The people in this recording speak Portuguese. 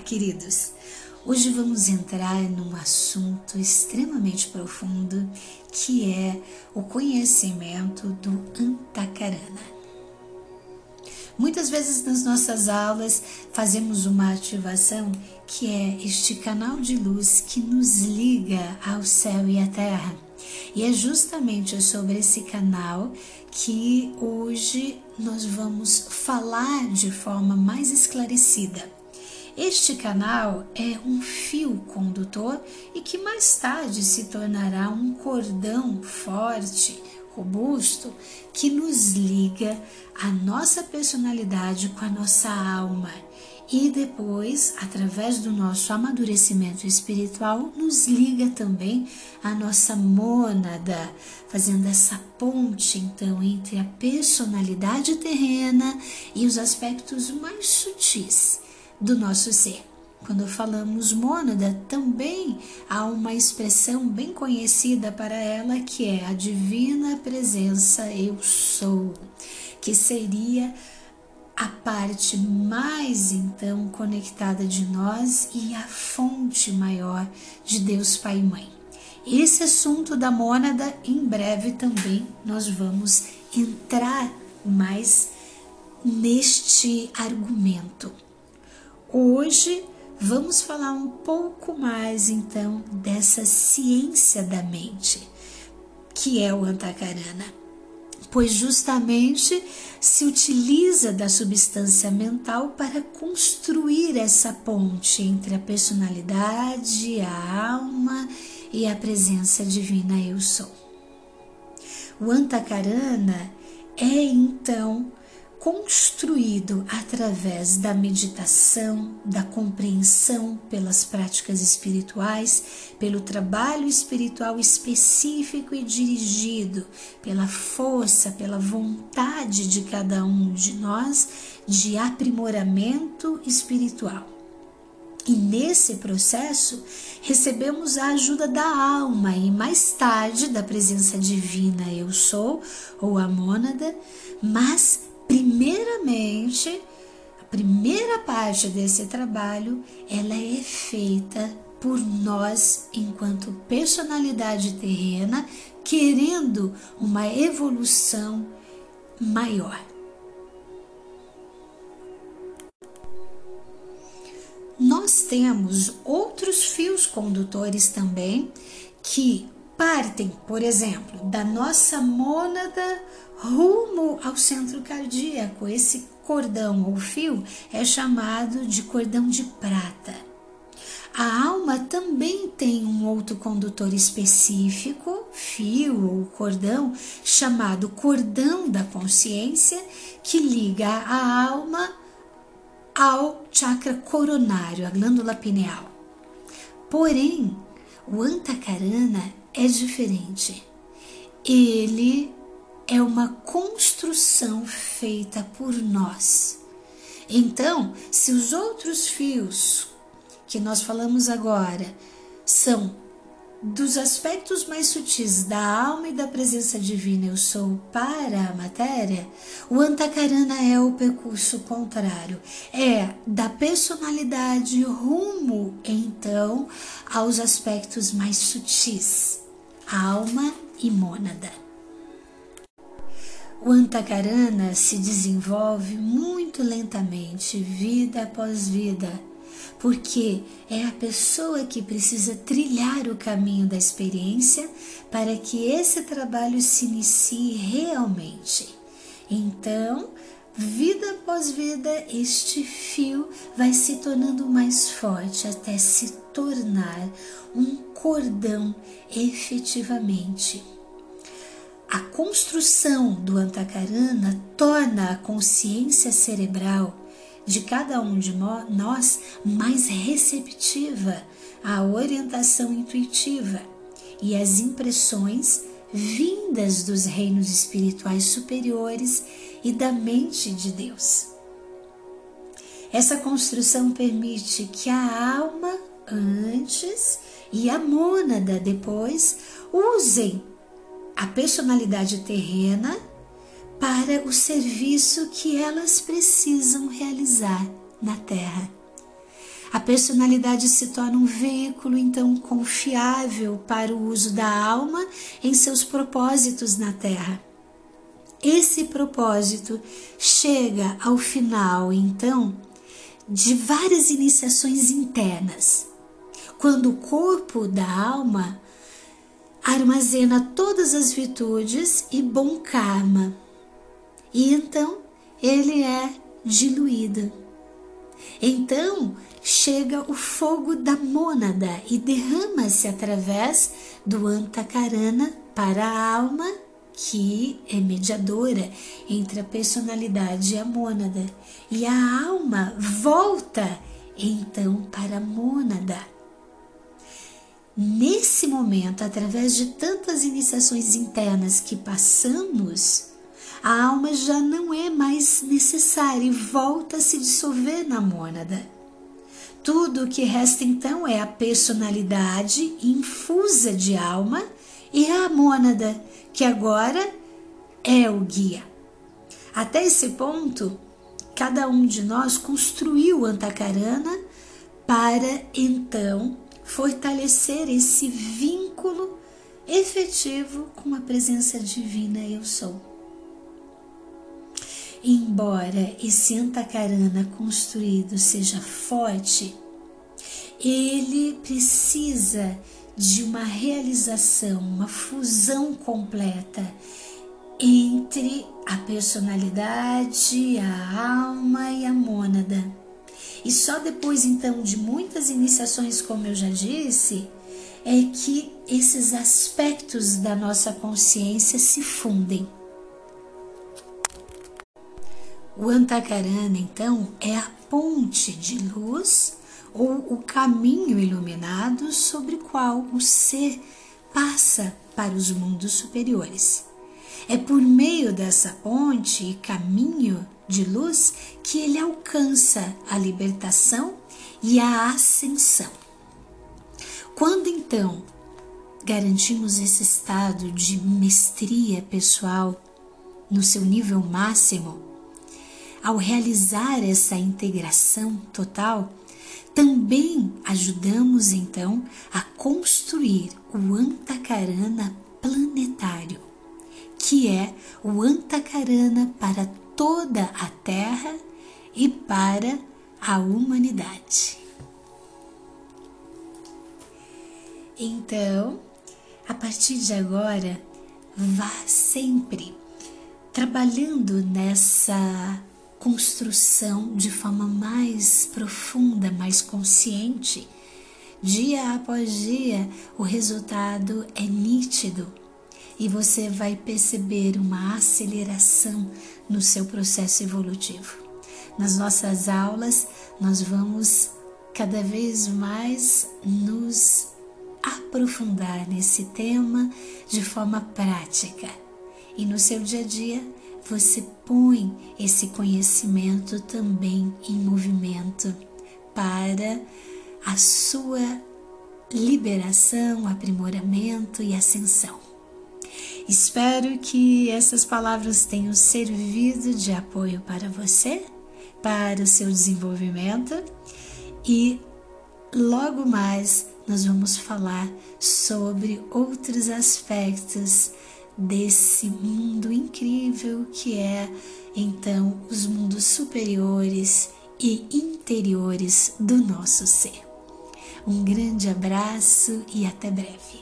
Queridos! Hoje vamos entrar num assunto extremamente profundo que é o conhecimento do Antakarana. Muitas vezes nas nossas aulas fazemos uma ativação que é este canal de luz que nos liga ao céu e à terra. E é justamente sobre esse canal que hoje nós vamos falar de forma mais esclarecida. Este canal é um fio condutor e que mais tarde se tornará um cordão forte, robusto, que nos liga a nossa personalidade com a nossa alma. E depois, através do nosso amadurecimento espiritual, nos liga também a nossa mônada, fazendo essa ponte então entre a personalidade terrena e os aspectos mais sutis do nosso ser. Quando falamos mônada, também há uma expressão bem conhecida para ela que é a divina presença eu sou, que seria a parte mais então conectada de nós e a fonte maior de Deus Pai e Mãe. Esse assunto da mônada, em breve também nós vamos entrar mais neste argumento. Hoje vamos falar um pouco mais então dessa ciência da mente, que é o Antakarana pois justamente se utiliza da substância mental para construir essa ponte entre a personalidade, a alma e a presença divina eu sou. O Antakarana é então construído através da meditação, da compreensão pelas práticas espirituais, pelo trabalho espiritual específico e dirigido, pela força, pela vontade de cada um de nós de aprimoramento espiritual. E nesse processo recebemos a ajuda da alma e mais tarde da presença divina eu sou ou a mônada, mas primeiramente, a primeira parte desse trabalho, ela é feita por nós enquanto personalidade terrena, querendo uma evolução maior. Nós temos outros fios condutores também que partem, por exemplo, da nossa mônada rumo ao centro cardíaco. Esse cordão ou fio é chamado de cordão de prata. A alma também tem um outro condutor específico, fio ou cordão, chamado cordão da consciência, que liga a alma ao chakra coronário, a glândula pineal. Porém, o antakarana é diferente. Ele é uma construção feita por nós. Então, se os outros fios que nós falamos agora são dos aspectos mais sutis da alma e da presença divina eu sou para a matéria, o antakarana é o percurso contrário, é da personalidade rumo então aos aspectos mais sutis, alma e mônada. O antakarana se desenvolve muito lentamente, vida após vida, porque é a pessoa que precisa trilhar o caminho da experiência para que esse trabalho se inicie realmente. Então, vida após vida, este fio vai se tornando mais forte até se tornar um cordão efetivamente. A construção do antakarana torna a consciência cerebral de cada um de nós mais receptiva à orientação intuitiva e às impressões vindas dos reinos espirituais superiores e da mente de Deus. Essa construção permite que a alma antes e a mônada depois usem a personalidade terrena para o serviço que elas precisam realizar na Terra. A personalidade se torna um veículo então confiável para o uso da alma em seus propósitos na Terra. Esse propósito chega ao final, então, de várias iniciações internas, quando o corpo da alma armazena todas as virtudes e bom karma, e então ele é diluído. Então chega o fogo da mônada e derrama-se através do antakarana para a alma que é mediadora entre a personalidade e a mônada, e a alma volta então para a mônada. Nesse momento, através de tantas iniciações internas que passamos, a alma já não é mais necessária e volta a se dissolver na mônada. Tudo o que resta então é a personalidade infusa de alma e a mônada, que agora é o guia. Até esse ponto, cada um de nós construiu o Antakarana para então fortalecer esse vínculo efetivo com a presença divina eu sou. Embora esse Antakarana construído seja forte, ele precisa de uma realização, uma fusão completa entre a personalidade, a alma e a mônada. E só depois então de muitas iniciações, como eu já disse, é que esses aspectos da nossa consciência se fundem. O Antakarana, então, é a ponte de luz ou o caminho iluminado sobre qual o ser passa para os mundos superiores. É por meio dessa ponte e caminho de luz que ele alcança a libertação e a ascensão. Quando então garantimos esse estado de mestria pessoal no seu nível máximo, ao realizar essa integração total, também ajudamos então a construir o Antakarana planetário, que é o Antakarana para toda a Terra e para a humanidade. Então, a partir de agora, vá sempre trabalhando nessa construção de forma mais profunda, mais consciente. Dia após dia, o resultado é nítido e você vai perceber uma aceleração no seu processo evolutivo. Nas nossas aulas, nós vamos cada vez mais nos aprofundar nesse tema de forma prática e no seu dia a dia você põe esse conhecimento também em movimento para a sua liberação, aprimoramento e ascensão. Espero que essas palavras tenham servido de apoio para você, para o seu desenvolvimento e logo mais nós vamos falar sobre outros aspectos desse mundo incrível que é então os mundos superiores e interiores do nosso ser. Um grande abraço e até breve.